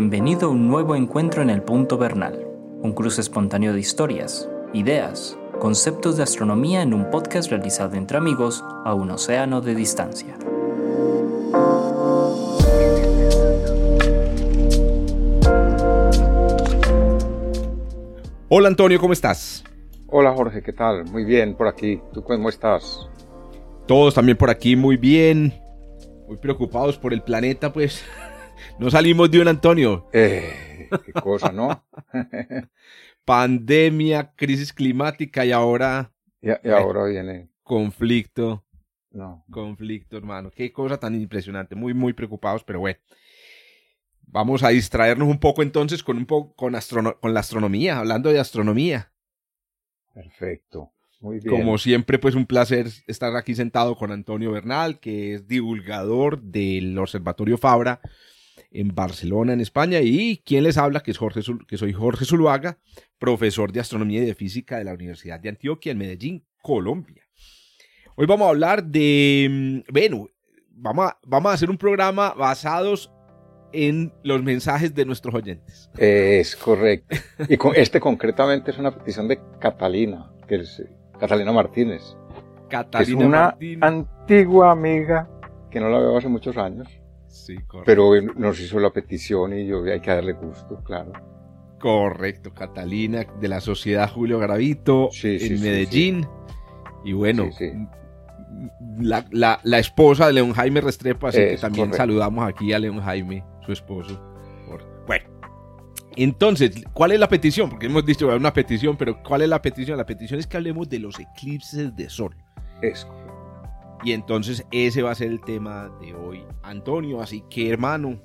Bienvenido a un nuevo encuentro en el Punto Bernal, un cruce espontáneo de historias, ideas, conceptos de astronomía en un podcast realizado entre amigos a un océano de distancia. Hola Antonio, ¿cómo estás? Hola Jorge, ¿qué tal? Muy bien por aquí. ¿Tú cómo estás? Todos también por aquí muy bien. Muy preocupados por el planeta, pues. No salimos de un Antonio. Eh, qué cosa, ¿no? Pandemia, crisis climática y ahora. Y, ahora viene. Conflicto. No. Conflicto, hermano. Qué cosa tan impresionante. Muy, muy preocupados, pero bueno. Vamos a distraernos un poco entonces con, un poco, con, con la astronomía, hablando de astronomía. Perfecto. Muy bien. Como siempre, pues un placer estar aquí sentado con Antonio Bernal, que es divulgador del Observatorio Fabra en Barcelona, en España, y quien les habla, que, es Jorge, que soy Jorge Zuluaga, profesor de Astronomía y de Física de la Universidad de Antioquia en Medellín, Colombia. Hoy vamos a hablar de, mm, bueno, vamos a, vamos a hacer un programa basados en los mensajes de nuestros oyentes. Es correcto. Y con este concretamente es una petición de Catalina, que es Catalina Martínez. Catalina es una antigua amiga que no la veo hace muchos años. Sí, correcto. Pero nos hizo la petición y yo hay que darle gusto, claro. Correcto, Catalina de la Sociedad Julio Gravito en Medellín. Y bueno, la, la, esposa de León Jaime Restrepo, así que también saludamos aquí a León Jaime su esposo. Bueno, entonces, ¿cuál es la petición? Porque hemos dicho una petición, pero ¿cuál es la petición? La petición es que hablemos de los eclipses de sol. Eso. Y entonces ese va a ser el tema de hoy, Antonio. Así que, hermano,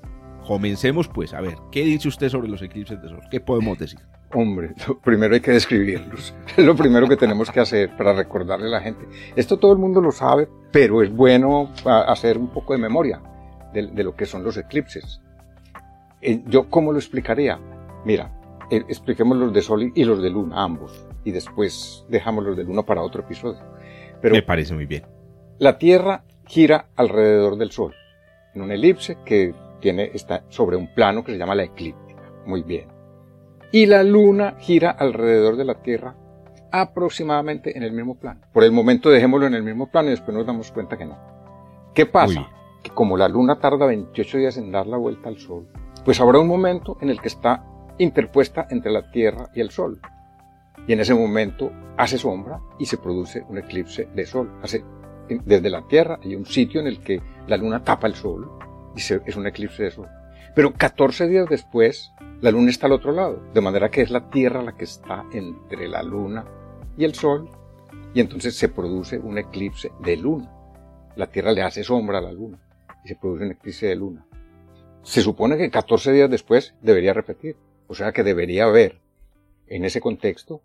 comencemos pues. A ver, ¿qué dice usted sobre los eclipses de sol? ¿Qué podemos decir? Hombre, primero hay que describirlos. Es lo primero que tenemos que hacer para recordarle a la gente. Esto todo el mundo lo sabe, pero es bueno hacer un poco de memoria de lo que son los eclipses. Eh, ¿Yo cómo lo explicaría? Mira, eh, expliquemos los de Sol y los de Luna, ambos, y después dejamos los de Luna para otro episodio. Pero Me parece muy bien. La Tierra gira alrededor del Sol, en una elipse que tiene, está sobre un plano que se llama la eclíptica. Muy bien. Y la Luna gira alrededor de la Tierra aproximadamente en el mismo plano. Por el momento dejémoslo en el mismo plano y después nos damos cuenta que no. ¿Qué pasa? Que como la Luna tarda 28 días en dar la vuelta al Sol, pues habrá un momento en el que está interpuesta entre la Tierra y el Sol. Y en ese momento hace sombra y se produce un eclipse de Sol. Hace, desde la Tierra hay un sitio en el que la Luna tapa el Sol y es un eclipse de Sol. Pero 14 días después, la Luna está al otro lado, de manera que es la Tierra la que está entre la Luna y el Sol, y entonces se produce un eclipse de Luna. La Tierra le hace sombra a la Luna y se produce un eclipse de Luna se supone que 14 días después debería repetir. O sea que debería haber, en ese contexto,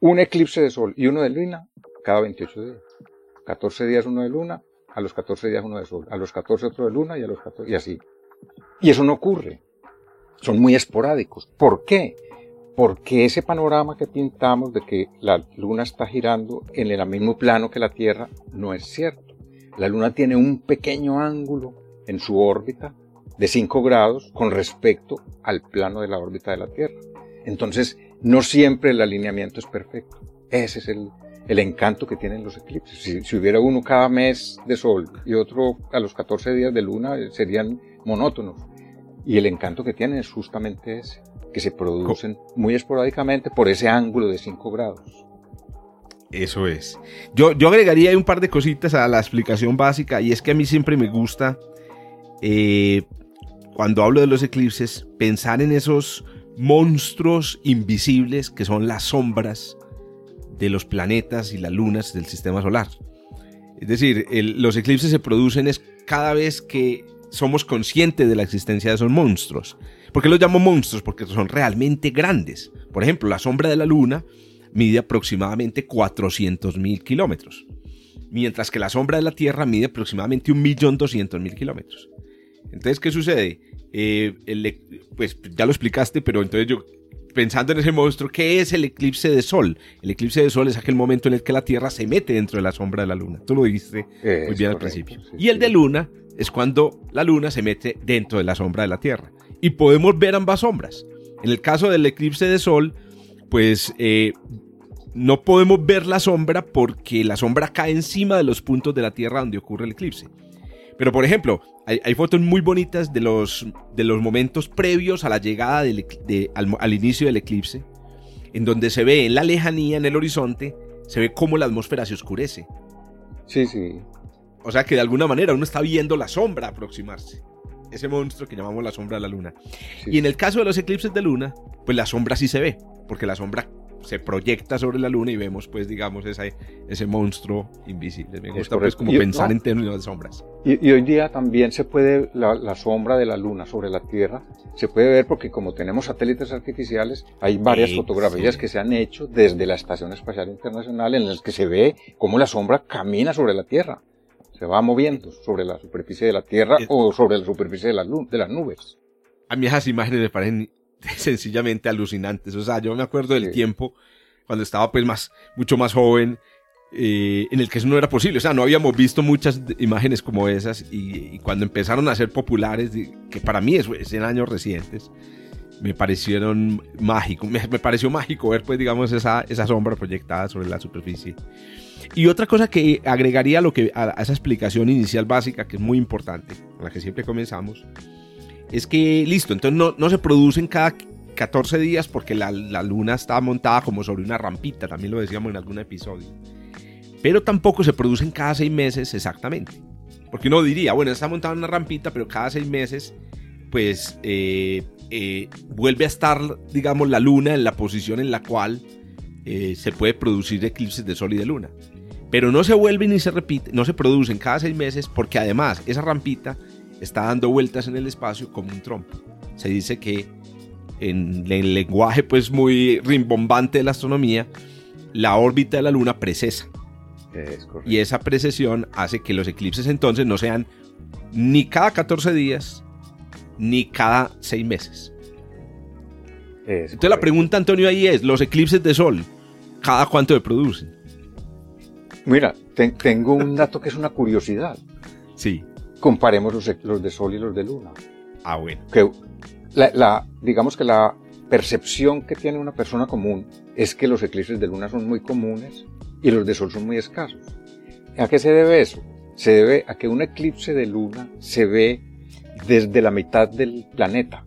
un eclipse de sol y uno de luna cada 28 días. 14 días uno de luna, a los 14 días uno de sol, a los 14 otro de luna y a los 14, y así. Y eso no ocurre. Son muy esporádicos. ¿Por qué? Porque ese panorama que pintamos de que la luna está girando en el mismo plano que la Tierra no es cierto. La luna tiene un pequeño ángulo en su órbita de 5 grados con respecto al plano de la órbita de la Tierra. Entonces, no siempre el alineamiento es perfecto. Ese es el, el encanto que tienen los eclipses. Si, hubiera uno cada mes de sol y otro a los 14 días de luna, eh, serían monótonos. Y el encanto que tienen es justamente ese, que se producen muy esporádicamente por ese ángulo de 5 grados. Eso es. Yo, yo agregaría un par de cositas a la explicación básica y es que a mí siempre me gusta eh, cuando hablo de los eclipses, pensar en esos monstruos invisibles que son las sombras de los planetas y las lunas del sistema solar. Es decir, los eclipses se producen es cada vez que somos conscientes de la existencia de esos monstruos. ¿Por qué los llamo monstruos? Porque son realmente grandes. Por ejemplo, la sombra de la luna mide aproximadamente 400.000 kilómetros, mientras que la sombra de la Tierra mide aproximadamente 1.200.000 kilómetros. Entonces, ¿qué sucede? Eh, pues ya lo explicaste, pero entonces yo, pensando en ese monstruo, ¿qué es el eclipse de sol? El eclipse de sol es aquel momento en el que la Tierra se mete dentro de la sombra de la Luna. Tú lo dijiste muy bien al principio. y el de luna es cuando la Luna se mete dentro de la sombra de la Tierra. y podemos ver ambas sombras. En el caso del eclipse de sol, pues eh, no podemos ver la sombra porque la sombra cae encima de los puntos de la Tierra donde ocurre el eclipse. Pero por ejemplo, hay, fotos muy bonitas de los, de los momentos previos a la llegada del, al, inicio del eclipse, en donde se ve en la lejanía, en el horizonte, se ve cómo la atmósfera se oscurece. Sí, sí. O sea que de alguna manera uno está viendo la sombra aproximarse. Ese monstruo que llamamos la sombra de la luna. Y en el caso de los eclipses de luna, pues la sombra sí se ve, porque la sombra se proyecta sobre la luna y vemos, pues, digamos, ese, ese monstruo invisible. Me gusta, pues, como pensar en términos de sombras. Y, hoy día también se puede, la, sombra de la luna sobre la Tierra, se puede ver porque como tenemos satélites artificiales, hay varias fotografías que se han hecho desde la Estación Espacial Internacional en las que se ve cómo la sombra camina sobre la Tierra. Se va moviendo sobre la superficie de la Tierra o sobre la superficie de, la, de las nubes. A mí esas imágenes me parecen sencillamente alucinantes. O sea, yo me acuerdo del tiempo cuando estaba pues más, mucho más joven, eh, en el que eso no era posible. O sea, no habíamos visto muchas imágenes como esas y, cuando empezaron a ser populares, que para mí es, en años recientes, me parecieron mágico. Me, pareció mágico ver pues digamos esa, esa sombra proyectada sobre la superficie. Y otra cosa que agregaría a, lo que, a esa explicación inicial básica, que es muy importante, con la que siempre comenzamos, es que, listo, entonces no, se producen cada 14 días porque la, luna está montada como sobre una rampita, también lo decíamos en algún episodio. Pero tampoco se producen cada 6 meses exactamente. Porque uno diría, bueno, está montada una rampita, pero cada 6 meses, pues eh, eh, vuelve a estar, digamos, la luna en la posición en la cual eh, se puede producir eclipses de sol y de luna. Pero no se vuelven ni se repiten, no se producen cada 6 meses porque además esa rampita está dando vueltas en el espacio como un trompo. Se dice que en el lenguaje pues muy rimbombante de la astronomía, la órbita de la Luna precesa. y esa precesión hace que los eclipses entonces no sean ni cada 14 días, ni cada 6 meses. entonces la pregunta, Antonio, ahí es, los eclipses de Sol, ¿cada cuánto se producen? Mira, tengo un dato que es una curiosidad. Sí comparemos los, los, de Sol y los de Luna. Ah, bueno. Que la, digamos que la percepción que tiene una persona común es que los eclipses de Luna son muy comunes y los de Sol son muy escasos. ¿A qué se debe eso? Se debe a que un eclipse de Luna se ve desde la mitad del planeta.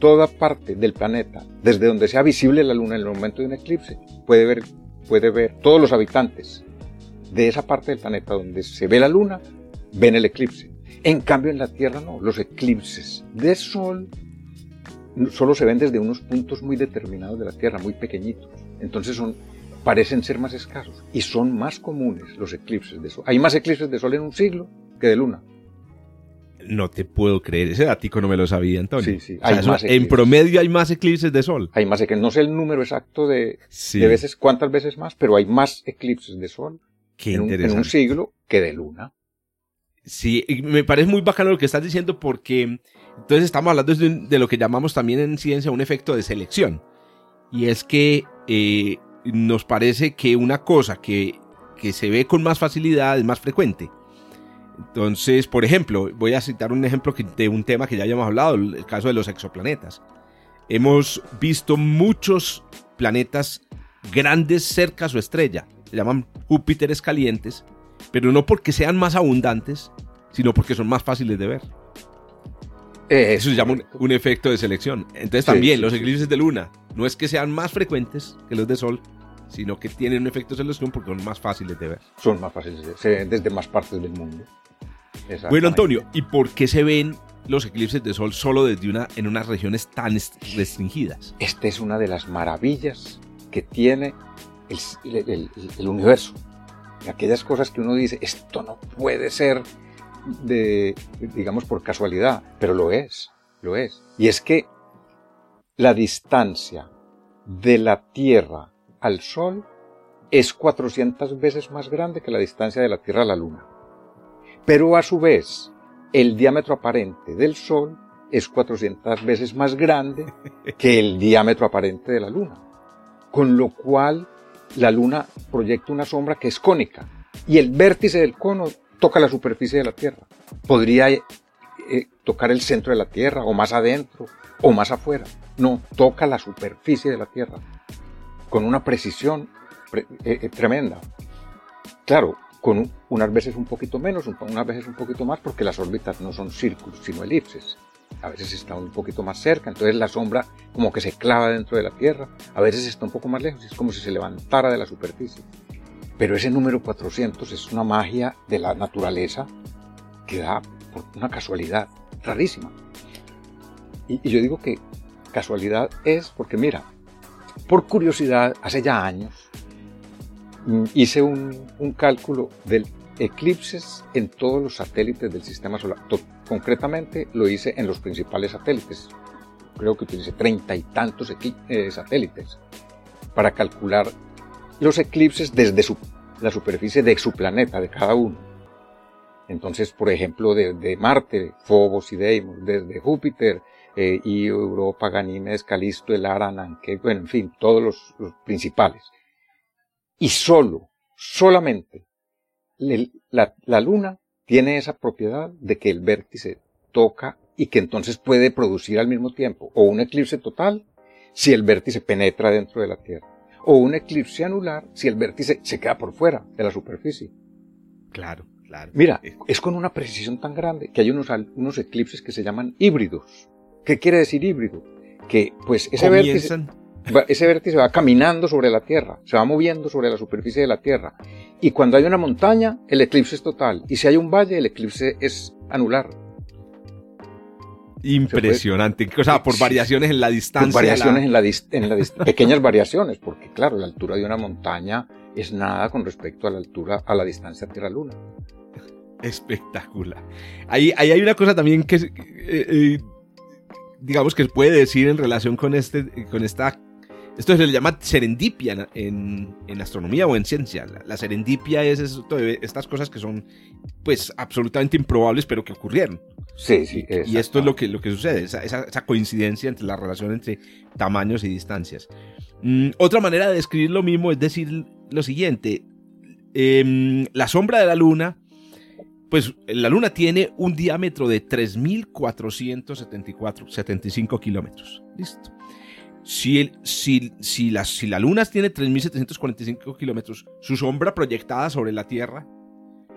Toda parte del planeta, desde donde sea visible la Luna en el momento de un eclipse, puede ver, puede ver todos los habitantes de esa parte del planeta donde se ve la Luna, ven el eclipse. En cambio en la Tierra no, los eclipses de Sol solo se ven desde unos puntos muy determinados de la Tierra, muy pequeñitos. Entonces son, parecen ser más escasos y son más comunes los eclipses de Sol. Hay más eclipses de Sol en un siglo que de Luna. No te puedo creer, ese datico no me lo sabía, Antonio. Sí, sí. en promedio hay más eclipses de sol. Hay más eclipses, no sé el número exacto de, de, veces, cuántas veces más, pero hay más eclipses de sol en un siglo que de luna. Sí, me parece muy bacano lo que estás diciendo porque entonces estamos hablando de, lo que llamamos también en ciencia un efecto de selección. Y es que eh, nos parece que una cosa que, que se ve con más facilidad es más frecuente. Entonces, por ejemplo, voy a citar un ejemplo de un tema que ya hayamos hablado, el caso de los exoplanetas. Hemos visto muchos planetas grandes cerca a su estrella, se llaman Júpiteres calientes, pero no porque sean más abundantes, sino porque son más fáciles de ver. Eso se llama un, efecto de selección. Entonces también los eclipses de luna no es que sean más frecuentes que los de sol, sino que tienen un efecto de selección porque son más fáciles de ver. Son más fáciles de ver, desde más partes del mundo. Bueno, Antonio, ¿y por qué se ven los eclipses de sol solo desde una, en unas regiones tan restringidas? Esta es una de las maravillas que tiene el universo aquellas cosas que uno dice, esto no puede ser de, digamos, por casualidad, pero lo es, lo es. Y es que la distancia de la Tierra al Sol es 400 veces más grande que la distancia de la Tierra a la Luna. Pero a su vez, el diámetro aparente del Sol es 400 veces más grande que el diámetro aparente de la Luna. Con lo cual, la luna proyecta una sombra que es cónica y el vértice del cono toca la superficie de la Tierra. Podría eh, tocar el centro de la Tierra, o más adentro, o más afuera. No, toca la superficie de la Tierra con una precisión eh, tremenda. Claro, con unas veces un poquito menos, unas veces un poquito más, porque las órbitas no son círculos, sino elipses. A veces está un poquito más cerca, entonces la sombra como que se clava dentro de la Tierra, a veces está un poco más lejos, es como si se levantara de la superficie. Pero ese número 400 es una magia de la naturaleza que da por una casualidad rarísima. Y, yo digo que casualidad es porque, mira, por curiosidad, hace ya años, mm, hice un cálculo del eclipses en todos los satélites del sistema solar. Concretamente lo hice en los principales satélites. Creo que utilicé treinta y tantos eh, satélites para calcular los eclipses desde la superficie de su planeta, de cada uno. Entonces, por ejemplo, de, Marte, Phobos y Deimos, desde Júpiter, eh, Europa, Ganímedes, Calisto, el Aranan, que, bueno, en fin, todos los, principales. Y solo, solamente, la, la Luna tiene esa propiedad de que el vértice toca y que entonces puede producir al mismo tiempo o un eclipse total si el vértice penetra dentro de la Tierra, o un eclipse anular si el vértice se queda por fuera de la superficie. Claro, claro. Mira, es con una precisión tan grande que hay unos, unos eclipses que se llaman híbridos. ¿Qué quiere decir híbrido? Que pues ese vértice, ese vértice va caminando sobre la Tierra, se va moviendo sobre la superficie de la Tierra. Y cuando hay una montaña, el eclipse es total. Y si hay un valle, el eclipse es anular. Impresionante. O sea, por variaciones en la distancia. Por variaciones en la, en la pequeñas variaciones, porque claro, la altura de una montaña es nada con respecto a la altura, a la distancia Tierra-Luna. Espectacular. Ahí, ahí, hay una cosa también que, eh, eh, digamos que puede decir en relación con, este, con esta esto se le llama serendipia en, astronomía o en ciencia. La, serendipia es estas cosas que son, pues, absolutamente improbables, pero que ocurrieron. Sí, sí. Y esto es lo que, lo que sucede, esa, coincidencia entre la relación entre tamaños y distancias. Mm, otra manera de describir lo mismo es decir lo siguiente. Em, la sombra de la Luna, pues la Luna tiene un diámetro de 3.474, kilómetros. Listo. Si, si, si, la, si la Luna tiene 3.745 kilómetros, su sombra proyectada sobre la Tierra,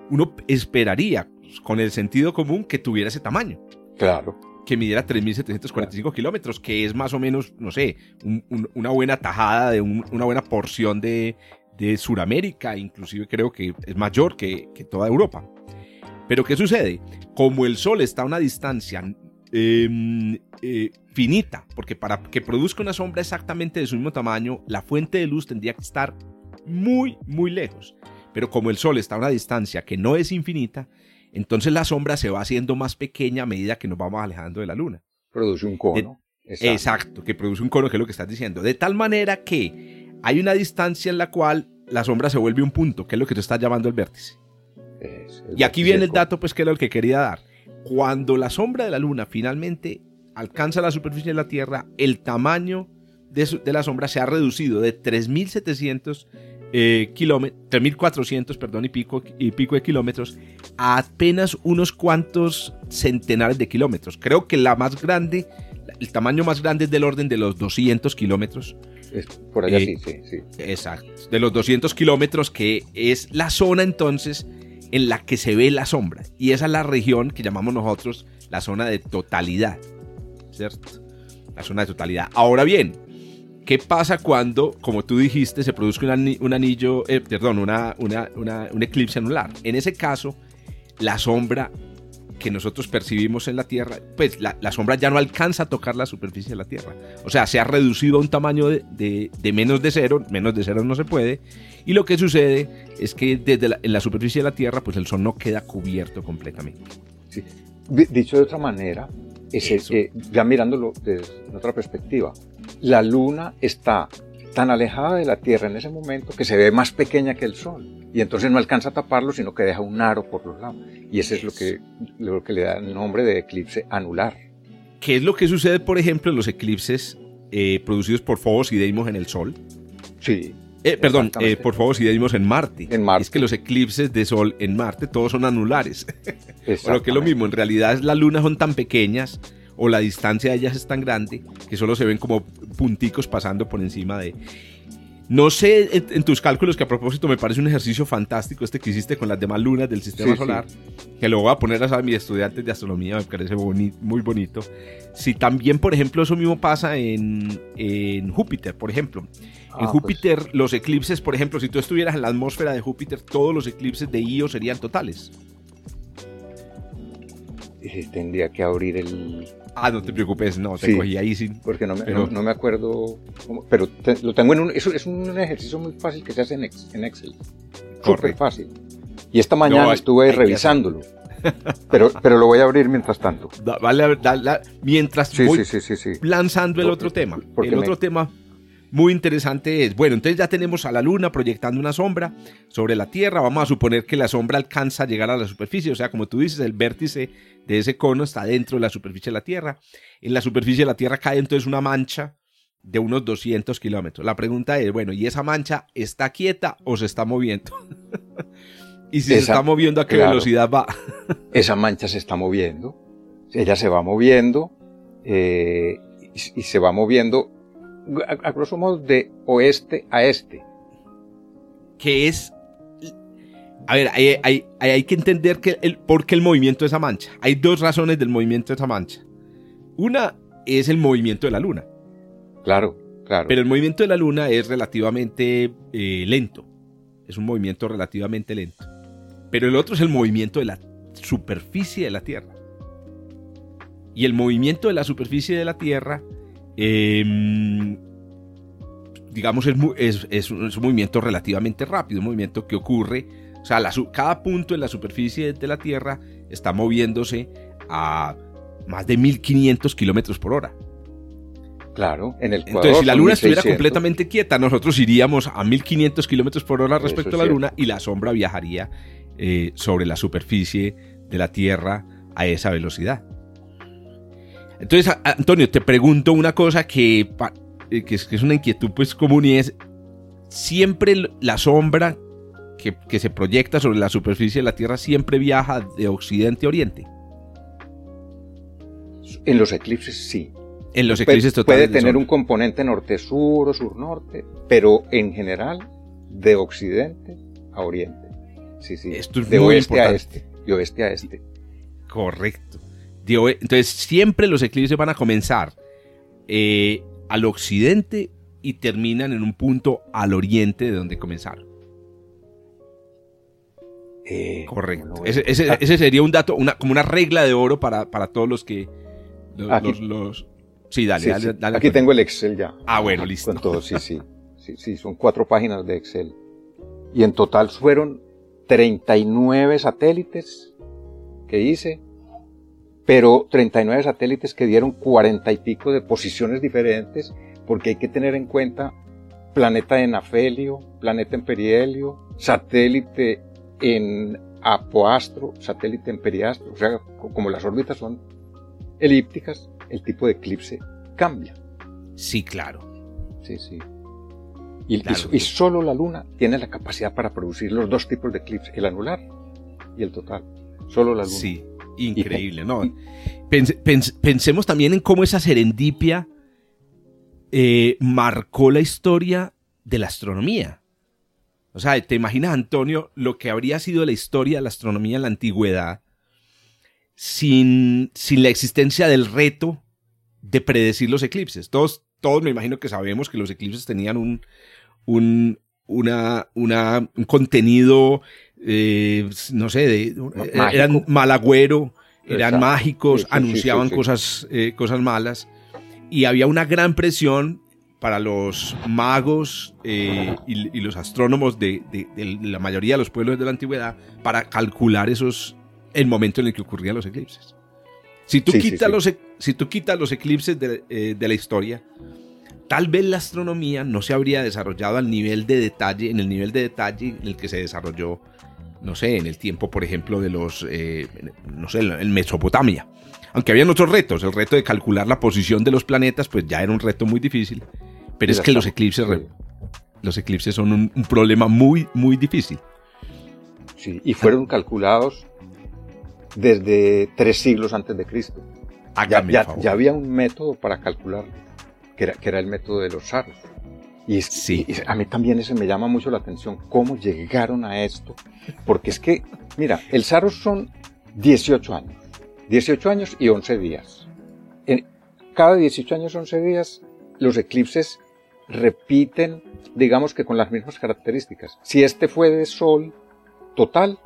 uno esperaría, pues, con el sentido común, que tuviera ese tamaño. Claro. Que midiera 3.745 kilómetros, que es más o menos, no sé, una buena tajada de una buena porción de, de Sudamérica, inclusive creo que es mayor que, que toda Europa. Pero ¿qué sucede? Como el Sol está a una distancia Em, eh, finita, porque para que produzca una sombra exactamente de su mismo tamaño, la fuente de luz tendría que estar muy, muy lejos. Pero como el Sol está a una distancia que no es infinita, entonces la sombra se va haciendo más pequeña a medida que nos vamos alejando de la Luna. Produce un cono. exacto. que produce un cono, que es lo que estás diciendo. De tal manera que hay una distancia en la cual la sombra se vuelve un punto, que es lo que tú estás llamando el vértice. y aquí viene el dato, pues, que era el que quería dar cuando la sombra de la luna finalmente alcanza la superficie de la Tierra, el tamaño de, la sombra se ha reducido de 3.700 eh, kilómetros, 3.400, perdón, y pico, y pico de kilómetros a apenas unos cuantos centenares de kilómetros. Creo que la más grande, el tamaño más grande es del orden de los 200 kilómetros. por allá eh, sí, sí, sí. Exacto. De los 200 kilómetros, que es la zona entonces en la que se ve la sombra. Y esa es la región que llamamos nosotros la zona de totalidad. ¿Cierto? La zona de totalidad. Ahora bien, ¿qué pasa cuando, como tú dijiste, se produce un, anillo, eh, perdón, una, un eclipse anular? En ese caso, la sombra que nosotros percibimos en la Tierra, pues la, sombra ya no alcanza a tocar la superficie de la Tierra. O sea, se ha reducido a un tamaño de, menos de cero, menos de cero no se puede, y lo que sucede es que desde la, en la superficie de la Tierra, pues el Sol no queda cubierto completamente. Dicho de otra manera, eh, ya mirándolo desde otra perspectiva, la Luna está tan alejada de la Tierra en ese momento que se ve más pequeña que el Sol. Y entonces no alcanza a taparlo, sino que deja un aro por los lados. Y ese es lo que, lo que le da el nombre de eclipse anular. ¿Qué es lo que sucede, por ejemplo, en los eclipses eh, producidos por Fobos y Deimos en el Sol? Sí. Eh, perdón, eh, por favor, si dimos en Marte. En Marte. Es que los eclipses de sol en Marte todos son anulares. Pero que es lo mismo, en realidad las lunas son tan pequeñas o la distancia de ellas es tan grande que solo se ven como punticos pasando por encima de... No sé en, tus cálculos, que a propósito me parece un ejercicio fantástico este que hiciste con las demás lunas del sistema solar, que lo voy a poner a mis estudiantes de astronomía, me parece muy bonito. Si también, por ejemplo, eso mismo pasa en, Júpiter, por ejemplo. en ah, pues. Júpiter, los eclipses, por ejemplo, si tú estuvieras en la atmósfera de Júpiter, todos los eclipses de Io serían totales. tendría que abrir el, Ah, no te preocupes, no, te cogí ahí sí. Porque no me, no, me acuerdo, pero lo tengo en un, eso es un ejercicio muy fácil que se hace en, Excel. Súper fácil. Y esta mañana estuve revisándolo. Pero, pero lo voy a abrir mientras tanto. vale, mientras voy lanzando el otro tema. El otro tema muy interesante es, bueno, entonces ya tenemos a la Luna proyectando una sombra sobre la Tierra, vamos a suponer que la sombra alcanza a llegar a la superficie, o sea, como tú dices, el vértice de ese cono está dentro de la superficie de la Tierra. En la superficie de la Tierra cae entonces una mancha de unos 200 kilómetros. La pregunta es, bueno, ¿y esa mancha está quieta o se está moviendo? y si se está moviendo, ¿a qué velocidad va? esa mancha se está moviendo, ella se va moviendo eh, y se va moviendo a, grosso modo de oeste a este. Que es a ver, hay, hay, que entender que el, por qué el movimiento de esa mancha. Hay dos razones del movimiento de esa mancha. Una es el movimiento de la luna. Claro, claro. Pero el movimiento de la luna es relativamente eh, lento. Es un movimiento relativamente lento. Pero el otro es el movimiento de la superficie de la Tierra. Y el movimiento de la superficie de la Tierra Em, digamos, es, es, un, movimiento relativamente rápido, un movimiento que ocurre, o sea, cada punto en la superficie de la Tierra está moviéndose a más de 1500 kilómetros por hora. Claro, en el Entonces, si la Luna estuviera completamente quieta, nosotros iríamos a 1500 kilómetros por hora respecto a la Luna y la sombra viajaría eh, sobre la superficie de la Tierra a esa velocidad. Entonces, Antonio, te pregunto una cosa que, eh, que, es, una inquietud pues común y es, siempre la sombra que, se proyecta sobre la superficie de la Tierra siempre viaja de occidente a oriente. En los eclipses sí. En los eclipses totales. Puede tener un componente norte-sur o sur-norte, pero en general de occidente a oriente. Sí, sí. Esto es de oeste a este. De oeste a este. Correcto. Entonces siempre los eclipses van a comenzar eh, al occidente y terminan en un punto al oriente de donde comenzaron. Eh, Correcto. Ah. ese, sería un dato, una, como una regla de oro para, todos los que... Los, sí, dale, dale, Aquí tengo el Excel ya. Ah, bueno, listo. Con todo, sí, sí. Sí, sí, son cuatro páginas de Excel. Y en total fueron 39 satélites que hice pero 39 satélites que dieron 40 y pico de posiciones diferentes, porque hay que tener en cuenta planeta en afelio, planeta en perihelio, satélite en apoastro, satélite en periastro, o sea, como las órbitas son elípticas, el tipo de eclipse cambia. Sí, claro. Sí, sí. Y, y, solo la Luna tiene la capacidad para producir los dos tipos de eclipse, el anular y el total. Solo la Luna. Sí. Increíble, ¿no? pensemos también en cómo esa serendipia eh, marcó la historia de la astronomía. O sea, te imaginas, Antonio, lo que habría sido la historia de la astronomía en la antigüedad sin, sin la existencia del reto de predecir los eclipses. Todos, todos me imagino que sabemos que los eclipses tenían un, un, una, una, un contenido eh, no sé, de, eh, eran malagüero, eran mágicos, anunciaban Cosas, eh, cosas malas. Y había una gran presión para los magos y, los astrónomos de, la mayoría de los pueblos de la antigüedad para calcular esos el momento en el que ocurrían los eclipses. Si tú, quitas, Los, e, si tú quitas los eclipses de, la historia, tal vez la astronomía no se habría desarrollado al nivel de detalle, en el nivel de detalle en el que se desarrolló no sé, en el tiempo, por ejemplo, de los, eh, no sé, en Mesopotamia. Aunque habían otros retos, el reto de calcular la posición de los planetas, pues ya era un reto muy difícil. Pero es que los eclipses los eclipses son un, problema muy, muy difícil. Sí, y fueron calculados desde tres siglos antes de Cristo. Ya, ya, había un método para calcular, que era, que era el método de los saros. Y, sí. a mí también ese me llama mucho la atención, cómo llegaron a esto. Porque es que, mira, el Saros son 18 años. 18 años y 11 días. En cada 18 años, 11 días, los eclipses repiten, digamos que con las mismas características. Si este fue de sol total,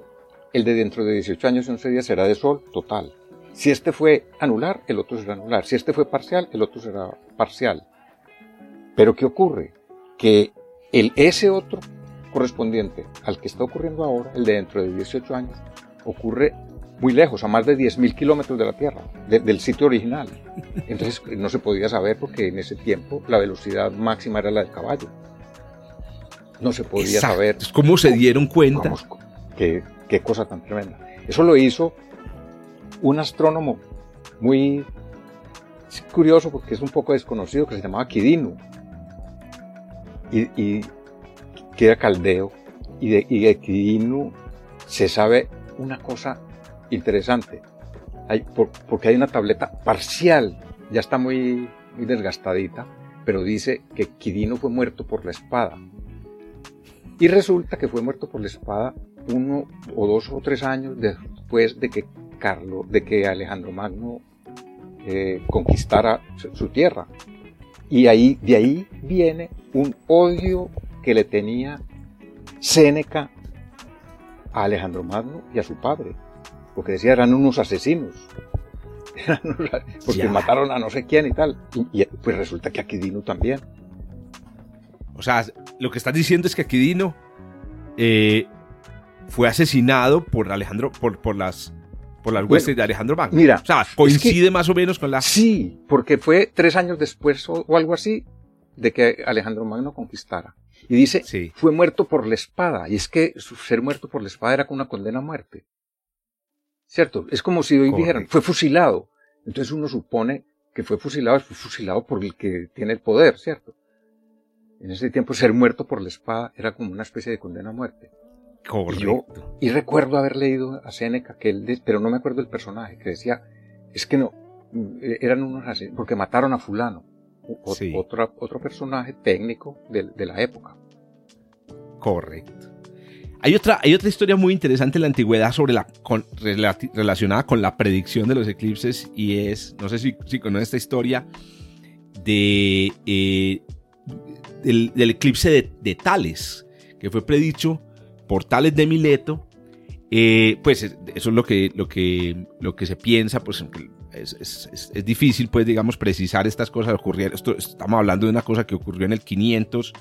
el de dentro de 18 años y 11 días será de sol total. Si este fue anular, el otro será anular. Si este fue parcial, el otro será parcial. Pero ¿qué ocurre? Que el, ese otro correspondiente al que está ocurriendo ahora, el de dentro de 18 años, ocurre muy lejos, a más de 10.000 kilómetros de la Tierra, del sitio original. Entonces no se podía saber porque en ese tiempo la velocidad máxima era la del caballo. No se podía saber. ¿Cómo se dieron cuenta? qué, qué cosa tan tremenda. Eso lo hizo un astrónomo muy curioso porque es un poco desconocido que se llamaba Quidino y, y que era caldeo y de, y de se sabe una cosa interesante. Hay, porque hay una tableta parcial, ya está muy, desgastadita, pero dice que Quirino fue muerto por la espada. Y resulta que fue muerto por la espada uno o dos o tres años después de que Carlos, de que Alejandro Magno eh, conquistara su tierra. Y ahí, de ahí viene un odio que le tenía Séneca a Alejandro Magno y a su padre porque decía eran unos asesinos. porque mataron a no sé quién y tal. Y, pues resulta que Aquidino también. O sea, lo que estás diciendo es que Aquidino eh, fue asesinado por Alejandro, por, por las por las huestes de Alejandro Magno. Mira, o sea, coincide más o menos con la. Sí, porque fue tres años después o, algo así de que Alejandro Magno conquistara. Y dice, fue muerto por la espada. Y es que ser muerto por la espada era con una condena a muerte. ¿Cierto? Es como si hoy dijeran, fue fusilado. Entonces uno supone que fue fusilado, fue fusilado por el que tiene el poder, ¿cierto? En ese tiempo ser muerto por la espada era como una especie de condena a muerte. Correcto. Y, yo, y recuerdo haber leído a Séneca, que él, pero no me acuerdo el personaje, que decía, es que no, eran unos así, porque mataron a fulano, otro, otro personaje técnico de, de la época. Correcto. Hay otra, hay otra historia muy interesante en la antigüedad sobre la, relacionada con la predicción de los eclipses y es, no sé si, si esta historia, de, eh, del, eclipse de, Tales, que fue predicho por Tales de Mileto. Eh, pues eso es lo que, lo que, lo que se piensa, pues es, difícil, pues digamos, precisar estas cosas. esto, estamos hablando de una cosa que ocurrió en el 500,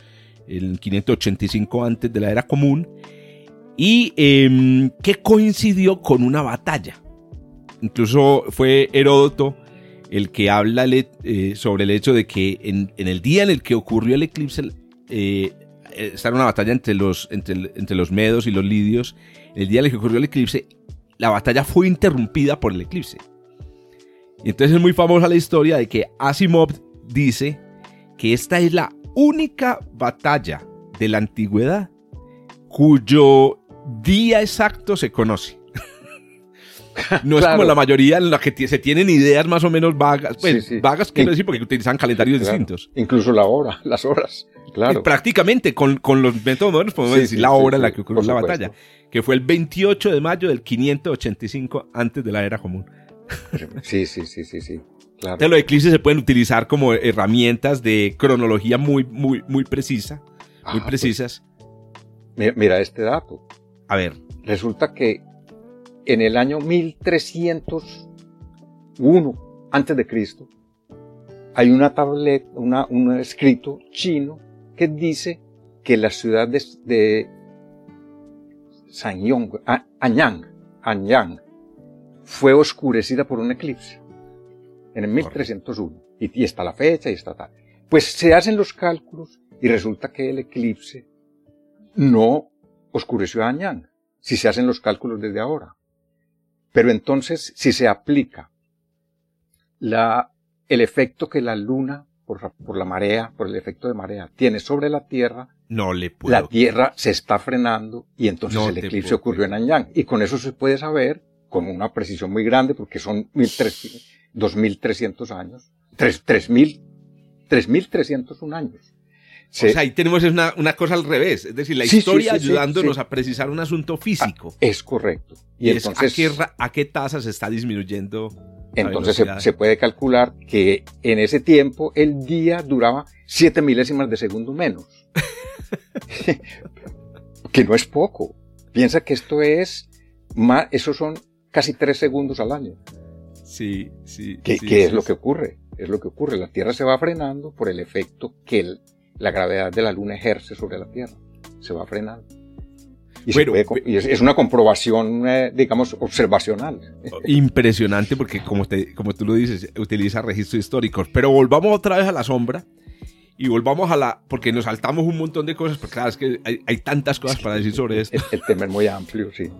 el 585 antes de la era común y em, que coincidió con una batalla. Incluso fue Heródoto el que habla eh, sobre el hecho de que en, el día en el que ocurrió el eclipse, eh, esta una batalla entre los, entre los medos y los lidios, el día en el que ocurrió el eclipse, la batalla fue interrumpida por el eclipse. Y entonces es muy famosa la historia de que Asimov dice que esta es la única batalla de la antigüedad cuyo día exacto se conoce. No es como la mayoría en la que se tienen ideas más o menos vagas. Pues, vagas quiero decir porque utilizan calendarios distintos. Incluso la hora, las horas. Claro. prácticamente con, los métodos modernos podemos decir la hora en la que ocurrió la batalla. Que fue el 28 de mayo del 585 antes de la era común. Sí, sí, sí, sí, sí. Claro. los eclipses se pueden utilizar como herramientas de cronología muy, muy, muy precisa. Muy ah, pues, precisas. mira este dato. A ver. Resulta que en el año 1301 antes de Cristo hay una tableta, un escrito chino que dice que la ciudad de, de Sanyong, Anyang, Anyang, fue oscurecida por un eclipse en el 1301. Y, y, está la fecha y está tal. Pues se hacen los cálculos y resulta que el eclipse no oscureció a Añán, si se hacen los cálculos desde ahora. Pero entonces, si se aplica la, el efecto que la luna por, por, la marea, por el efecto de marea, tiene sobre la Tierra, no le puedo. la Tierra se está frenando y entonces el eclipse ocurrió en Anyang. Y con eso se puede saber, con una precisión muy grande, porque son 2.300 años, 3.301 años. O sea, ahí tenemos una, una, cosa al revés, es decir, la historia ayudándonos a precisar un asunto físico. Ah, es correcto. Y, entonces, ¿a, qué, ¿a qué tasa se está disminuyendo entonces se, puede calcular que en ese tiempo el día duraba 7 milésimas de segundo menos. que no es poco. Piensa que esto es más, eso son casi 3 segundos al año. Sí, sí. ¿Qué, sí, es lo que ocurre? Es lo que ocurre. La Tierra se va frenando por el efecto que la gravedad de la Luna ejerce sobre la Tierra. Se va frenando. Y, es, una comprobación, eh, digamos, observacional. Impresionante porque, como, te, como tú lo dices, utiliza registros históricos. Pero volvamos otra vez a la sombra y volvamos a la... porque nos saltamos un montón de cosas, porque claro, es que hay, tantas cosas para decir sobre esto. El, tema es muy amplio, sí.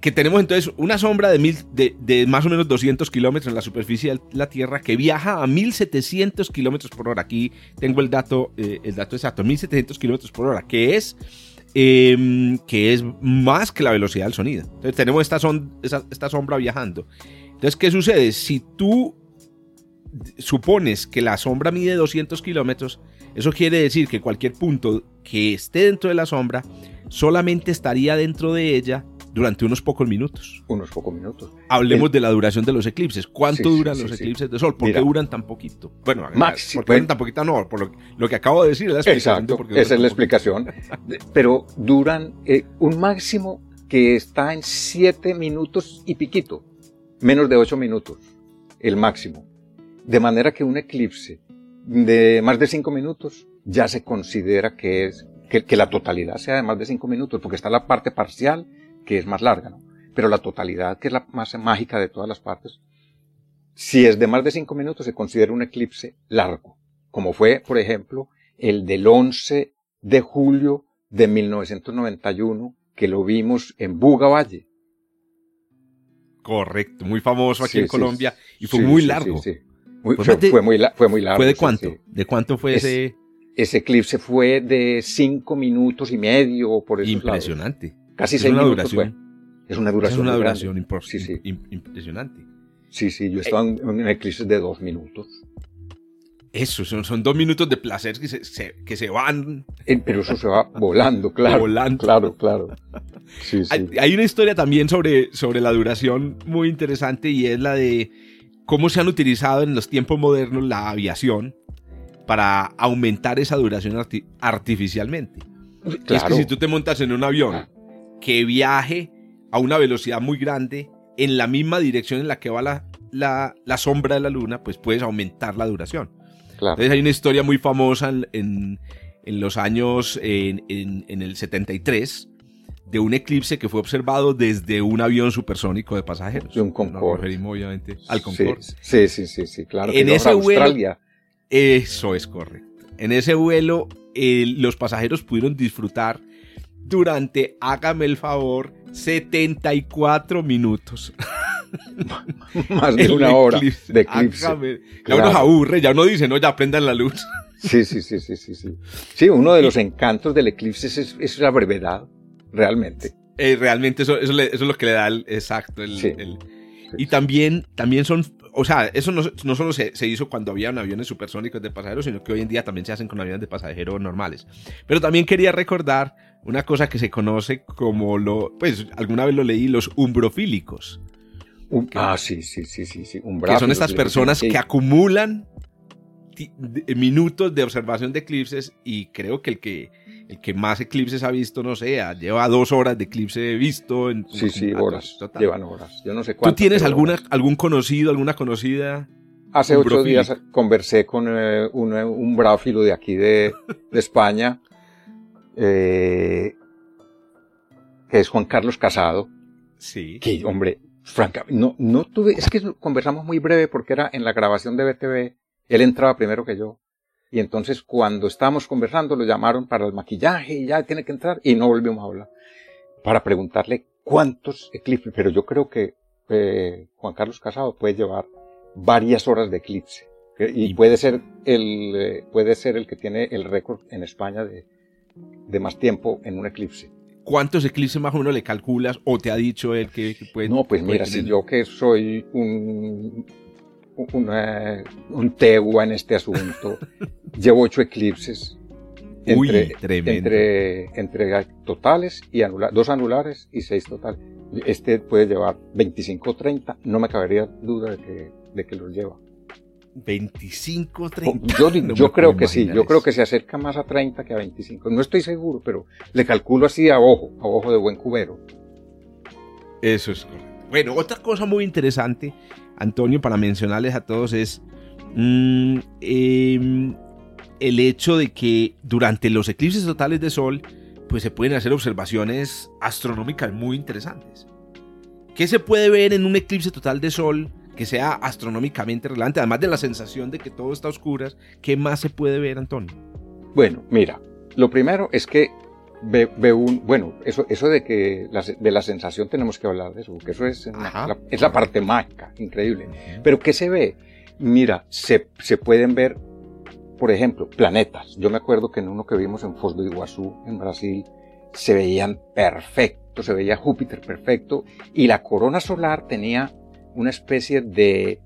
Que tenemos entonces una sombra de, más o menos 200 kilómetros en la superficie de la Tierra que viaja a 1700 kilómetros por hora. Aquí tengo el dato, eh, el dato exacto, 1700 kilómetros por hora, que es Em, que es más que la velocidad del sonido. Entonces tenemos esta, esta sombra viajando. Entonces, ¿qué sucede? Si tú supones que la sombra mide 200 kilómetros, eso quiere decir que cualquier punto que esté dentro de la sombra solamente estaría dentro de ella durante unos pocos minutos. Unos pocos minutos. Hablemos de la duración de los eclipses. ¿Cuánto duran los eclipses de sol? ¿Por qué duran tan poquito? Bueno, Max, ¿por qué duran tan poquito? No, por lo, que acabo de decir es la explicación. Exacto, esa es la explicación. Pero duran eh, un máximo que está en 7 minutos y piquito. Menos de 8 minutos. El máximo. De manera que un eclipse de más de 5 minutos ya se considera que es que, que, la totalidad sea de más de 5 minutos, porque está la parte parcial que es más larga, ¿no? Pero la totalidad, que es la más mágica de todas las partes, si es de más de cinco minutos, se considera un eclipse largo, como fue, por ejemplo, el del 11 de julio de 1991, que lo vimos en Buga Valle. Correcto, muy famoso aquí en Colombia y fue muy largo. fue, fue, muy, fue muy largo. ¿Fue de cuánto? ¿De cuánto fue ese? Ese eclipse fue de cinco minutos y medio por esos Impresionante. Casi seis una minutos duración. Es una duración. Es una duración impresionante. Sí, sí, yo estaba en un eclipse de dos minutos. Eso, son, son dos minutos de placer que se, que se van. Eh, pero eso se va volando, claro. Volando. Claro, claro. Sí, sí. Hay, una historia también sobre, sobre la duración muy interesante y es la de cómo se han utilizado en los tiempos modernos la aviación para aumentar esa duración artificialmente. Claro. Es que si tú te montas en un avión que viaje a una velocidad muy grande en la misma dirección en la que va la, la, sombra de la luna, pues puedes aumentar la duración. Entonces hay una historia muy famosa en, en, los años, en, en, el 73, de un eclipse que fue observado desde un avión supersónico de pasajeros. De un Concorde. referimos obviamente al Concorde. Sí, sí, sí, sí, claro. En ese vuelo, eso es correcto. En ese vuelo, los pasajeros pudieron disfrutar durante, hágame el favor, 74 minutos. Más de una hora de eclipse. Ya uno se aburre, ya uno dice, no, ya prendan la luz. Sí, sí, sí, sí, sí. Sí, sí uno de los encantos del eclipse es, la brevedad, realmente. Eh, realmente eso, eso, es lo que le da el exacto. El, y también, también son, o sea, eso no, no solo se, se, hizo cuando habían aviones supersónicos de pasajeros, sino que hoy en día también se hacen con aviones de pasajeros normales. Pero también quería recordar una cosa que se conoce como lo, pues alguna vez lo leí, los umbrofílicos. ah, sí, sí, sí, sí, sí. que son estas personas que acumulan minutos de observación de eclipses y creo que el que el que más eclipses ha visto, no sé, lleva dos horas de eclipse visto. En, sí, sí, horas. Llevan horas. Yo no sé cuánto. ¿Tú tienes alguna, algún conocido, alguna conocida? Hace ocho días conversé con eh, un, un bráfilo de aquí de, de España eh, que es Juan Carlos Casado. Sí. Que, hombre, francamente, no, no tuve, es que conversamos muy breve porque era en la grabación de BTV, él entraba primero que yo. Y entonces cuando estábamos conversando lo llamaron para el maquillaje y ya tiene que entrar y no volvimos a hablar. Para preguntarle cuántos eclipses, pero yo creo que eh, Juan Carlos Casado puede llevar varias horas de eclipse. Y puede ser el, eh, puede ser el que tiene el récord en España de, de más tiempo en un eclipse. ¿Cuántos eclipses más o menos le calculas o te ha dicho él que, puede? No, pues mira, si yo que soy un, un tegua en este asunto, llevo ocho eclipses. Entre, entre, entre, totales y anulares, dos anulares y seis totales. Este puede llevar 25 o 30, no me cabería duda de que, de que los lleva. 25, 30. Yo, creo que sí, yo creo que se acerca más a 30 que a 25. No estoy seguro, pero le calculo así a ojo, a ojo de buen cubero. Eso es correcto. Bueno, otra cosa muy interesante, Antonio, para mencionarles a todos es mm, em, el hecho de que durante los eclipses totales de sol, pues se pueden hacer observaciones astronómicas muy interesantes. ¿Qué se puede ver en un eclipse total de sol que sea astronómicamente relevante, además de la sensación de que todo está a oscuras, ¿qué más se puede ver, Antonio? Bueno, mira, lo primero es que ve, un, bueno, eso, eso de que de la sensación tenemos que hablar de eso, porque eso es, la, es la parte mágica, increíble. Pero ¿qué se ve? Mira, se, se pueden ver, por ejemplo, planetas. Yo me acuerdo que en uno que vimos en Foz do Iguazú, en Brasil, se veían perfectos, se veía Júpiter perfecto, y la corona solar tenía una especie de,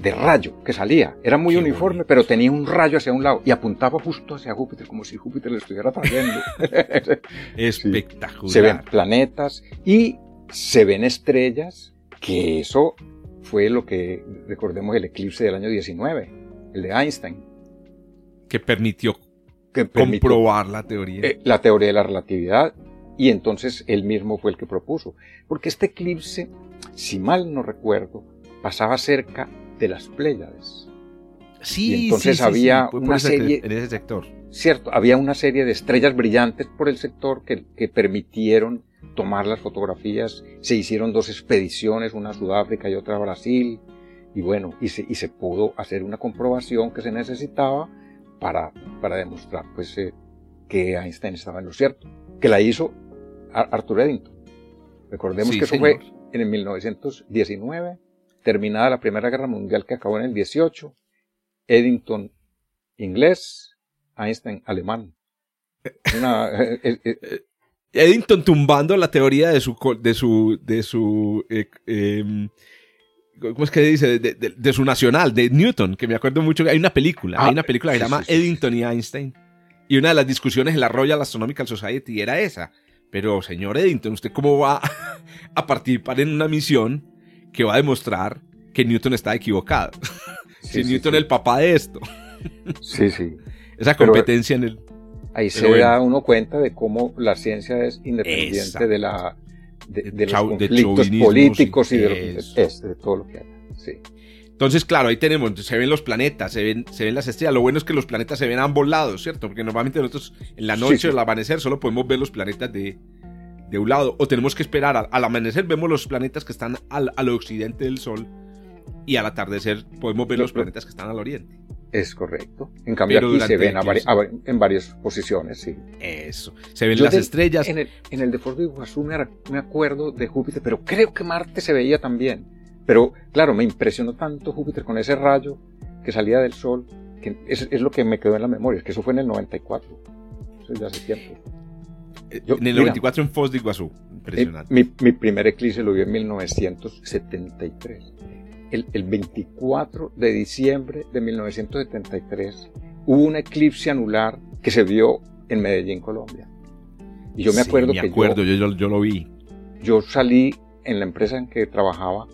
de rayo que salía. Era muy uniforme, pero tenía un rayo hacia un lado y apuntaba justo hacia Júpiter, como si Júpiter le estuviera trayendo. Espectacular. Se ven planetas y se ven estrellas, que eso fue lo que, recordemos, el eclipse del año 19, el de Einstein. Que permitió, que comprobar la teoría. Eh, la teoría de la relatividad y entonces él mismo fue el que propuso. Porque este eclipse, si mal no recuerdo, pasaba cerca de las Pléyades. Sí, y entonces había una serie en ese sector. Cierto, había una serie de estrellas brillantes por el sector que, que permitieron tomar las fotografías. Se hicieron dos expediciones, una a Sudáfrica y otra a Brasil. Y bueno, y se, y se pudo hacer una comprobación que se necesitaba para, para demostrar pues, eh, que Einstein estaba en lo cierto, que la hizo Arthur Eddington. Recordemos que eso fue en el 1919, terminada la Primera Guerra Mundial que acabó en el 18, Eddington inglés, Einstein alemán. Eh, eh, eh, Eddington tumbando la teoría de su de su de su em, ¿cómo es que dice? De, su nacional, de Newton, que me acuerdo mucho hay una película, hay ah, una película que se llama Eddington y Einstein. Y una de las discusiones en la Royal Astronomical Society era esa. Pero, señor Eddington, ¿usted cómo va a participar en una misión que va a demostrar que Newton está equivocado? si Newton es el papá de esto. sí, sí. Esa competencia en el... Ahí se da uno cuenta de cómo la ciencia es independiente de la de, los conflictos políticos y de, lo que, es, de todo lo que hay. Sí. Entonces, claro, ahí tenemos, se ven los planetas, se ven, se ven las estrellas. Lo bueno es que los planetas se ven a ambos lados, ¿cierto? Porque normalmente nosotros en la noche o el amanecer solo podemos ver los planetas de, de un lado. O tenemos que esperar. Al, amanecer vemos los planetas que están al, al, occidente del Sol. Y al atardecer podemos ver los, planetas que están al oriente. Es correcto. En cambio aquí se ven en varias posiciones, sí. Eso. Se ven las estrellas. En el, en el de Iguazú me acuerdo de Júpiter, pero creo que Marte se veía también. Pero claro, me impresionó tanto Júpiter con ese rayo que salía del Sol, que es, lo que me quedó en la memoria, es que eso fue en el 94. Eso es de hace tiempo. Eh, en el 94 en Foz de Iguazú. Impresionante. Mi, mi, primer eclipse lo vi en 1973. El, el 24 de diciembre de 1973 hubo un eclipse anular que se vio en Medellín, Colombia. Y yo me acuerdo me que acuerdo, yo, yo, lo vi. Yo salí en la empresa en que trabajaba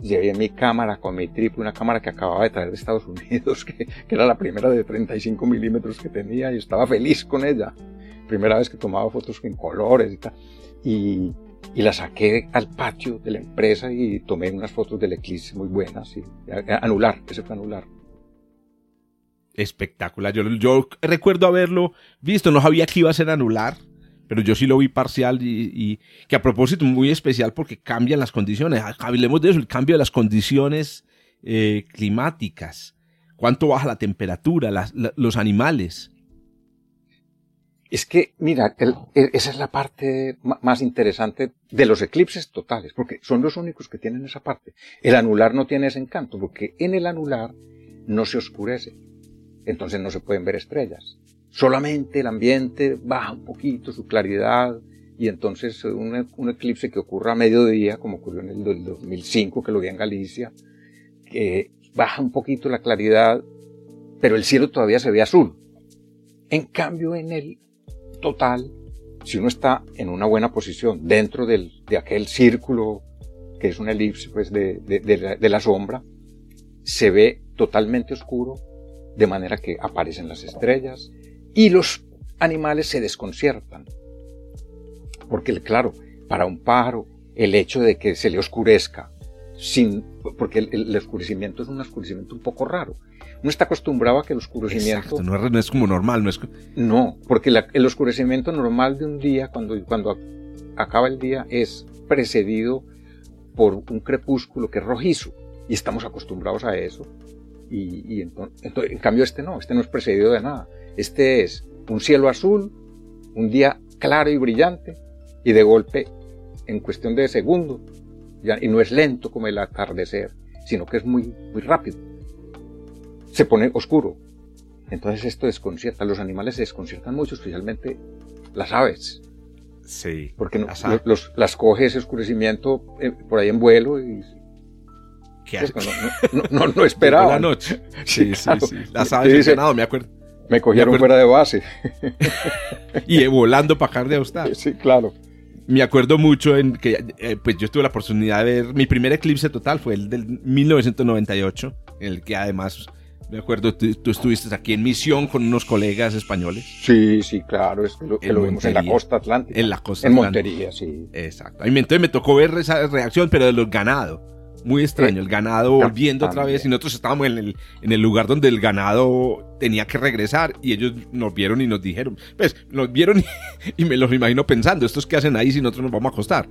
llevé mi cámara con mi triple, una cámara que acababa de traer de Estados Unidos, que, era la primera de 35 milímetros que tenía y estaba feliz con ella. Primera vez que tomaba fotos en colores y tal. Y, y la saqué al patio de la empresa y tomé unas fotos del eclipse muy buenas. Y, anular, ese fue anular. Espectacular. Yo, yo recuerdo haberlo visto, no sabía que iba a ser anular pero yo sí lo vi parcial y, que a propósito muy especial porque cambian las condiciones. Ah, hablemos de eso, el cambio de las condiciones eh, climáticas. ¿Cuánto baja la temperatura, los animales? Es que, mira, esa es la parte más interesante de los eclipses totales, porque son los únicos que tienen esa parte. El anular no tiene ese encanto, porque en el anular no se oscurece. Entonces no se pueden ver estrellas. Solamente el ambiente baja un poquito su claridad y entonces un, eclipse que ocurra a mediodía, como ocurrió en el 2005, que lo vi en Galicia, que baja un poquito la claridad, pero el cielo todavía se ve azul. En cambio, en el total, si uno está en una buena posición dentro del, de aquel círculo que es una elipse pues, de, de, la, sombra, se ve totalmente oscuro, de manera que aparecen las estrellas y los animales se desconciertan. Porque, claro, para un pájaro, el hecho de que se le oscurezca, sin, porque el, oscurecimiento es un oscurecimiento un poco raro. Uno está acostumbrado a que el oscurecimiento... no, es, como normal, no es... No, porque el oscurecimiento normal de un día, cuando, cuando acaba el día, es precedido por un crepúsculo que es rojizo y estamos acostumbrados a eso. Y, entonces, en cambio este no, este no es precedido de nada. Este es un cielo azul, un día claro y brillante y de golpe, en cuestión de segundos, y no es lento como el atardecer, sino que es muy, muy rápido. Se pone oscuro. Entonces esto desconcierta. Los animales se desconciertan mucho, especialmente las aves. Sí. Porque no, los, las coge ese oscurecimiento eh, por ahí en vuelo y. ¿Qué no, no, no, esperaba. la noche. Sí, sí, sí, Las aves sí, me acuerdo. Me cogieron fuera de base. y volando para de usted. Sí, claro. Me acuerdo mucho en que eh, pues yo tuve la oportunidad de ver mi primer eclipse total fue el del 1998, en el que además me acuerdo, tú, estuviste aquí en misión con unos colegas españoles. Sí, sí, claro, es que lo, que lo vimos en la costa atlántica. En la costa En Montería, sí. Exacto. A mí entonces me tocó ver esa reacción, pero de los ganados muy extraño, el ganado volviendo otra vez y nosotros estábamos en el, en el lugar donde el ganado tenía que regresar y ellos nos vieron y nos dijeron, pues nos vieron y, me los imagino pensando, ¿estos qué hacen ahí si nosotros nos vamos a acostar?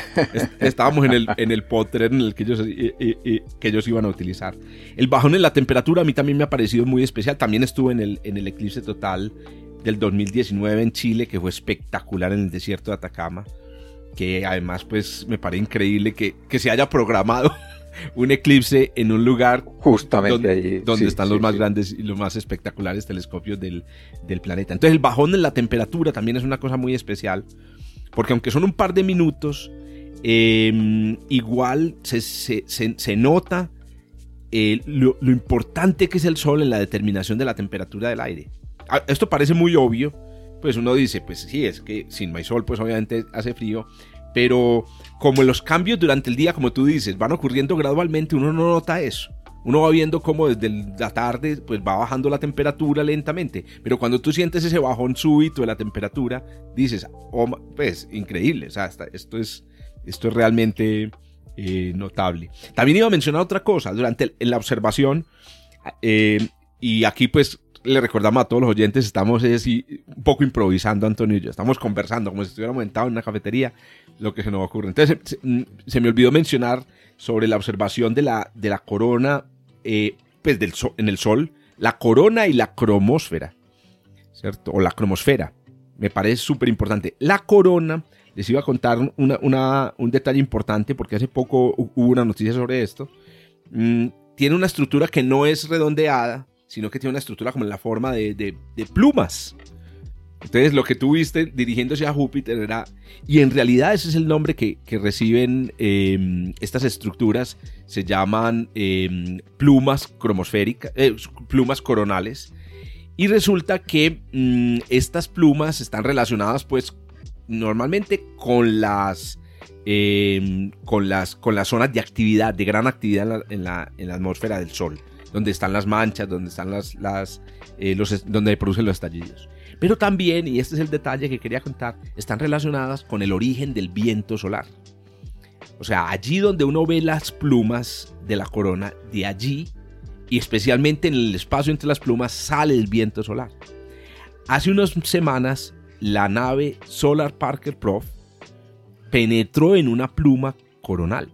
estábamos en el, en el potrer en el que ellos, que ellos iban a utilizar. El bajón en la temperatura a mí también me ha parecido muy especial, también estuve en el, en el eclipse total del 2019 en Chile, que fue espectacular en el desierto de Atacama que además pues me parece increíble que, que se haya programado un eclipse en un lugar justamente donde, allí donde están los más grandes y los más espectaculares telescopios del, del, planeta. Entonces el bajón en la temperatura también es una cosa muy especial, porque aunque son un par de minutos, em, igual se, se, se, nota eh, lo, lo, importante que es el sol en la determinación de la temperatura del aire. Ah, esto parece muy obvio, pues uno dice, pues sí, es que sin no sol, pues obviamente hace frío, pero como los cambios durante el día, como tú dices, van ocurriendo gradualmente, uno no nota eso. Uno va viendo cómo desde la tarde pues va bajando la temperatura lentamente, pero cuando tú sientes ese bajón súbito de la temperatura, dices, oh, pues increíble, o sea, esto es, esto es realmente eh, notable. También iba a mencionar otra cosa, durante la observación, eh, y aquí pues le recordamos a todos los oyentes, estamos así, un poco improvisando, Antonio y yo. Estamos conversando como si estuviéramos sentados en una cafetería, lo que se nos ocurre. Entonces, se, me olvidó mencionar sobre la observación de la, de la corona eh, pues del en el Sol, la corona y la cromosfera, ¿cierto? O la cromosfera. Me parece súper importante. La corona, les iba a contar una, un detalle importante porque hace poco hubo una noticia sobre esto. Mm, tiene una estructura que no es redondeada, sino que tiene una estructura como en la forma de, plumas. Entonces lo que tú viste dirigiéndose a Júpiter era, y en realidad ese es el nombre que, reciben em, estas estructuras, se llaman em, plumas cromosféricas, eh, plumas coronales, y resulta que mm, estas plumas están relacionadas pues normalmente con las, em, con las, con las zonas de actividad, de gran actividad en la, en la atmósfera del Sol donde están las manchas, donde están las, eh, los, donde producen los estallidos. Pero también, y este es el detalle que quería contar, están relacionadas con el origen del viento solar. O sea, allí donde uno ve las plumas de la corona, de allí, y especialmente en el espacio entre las plumas, sale el viento solar. Hace unas semanas, la nave Solar Parker Prof penetró en una pluma coronal.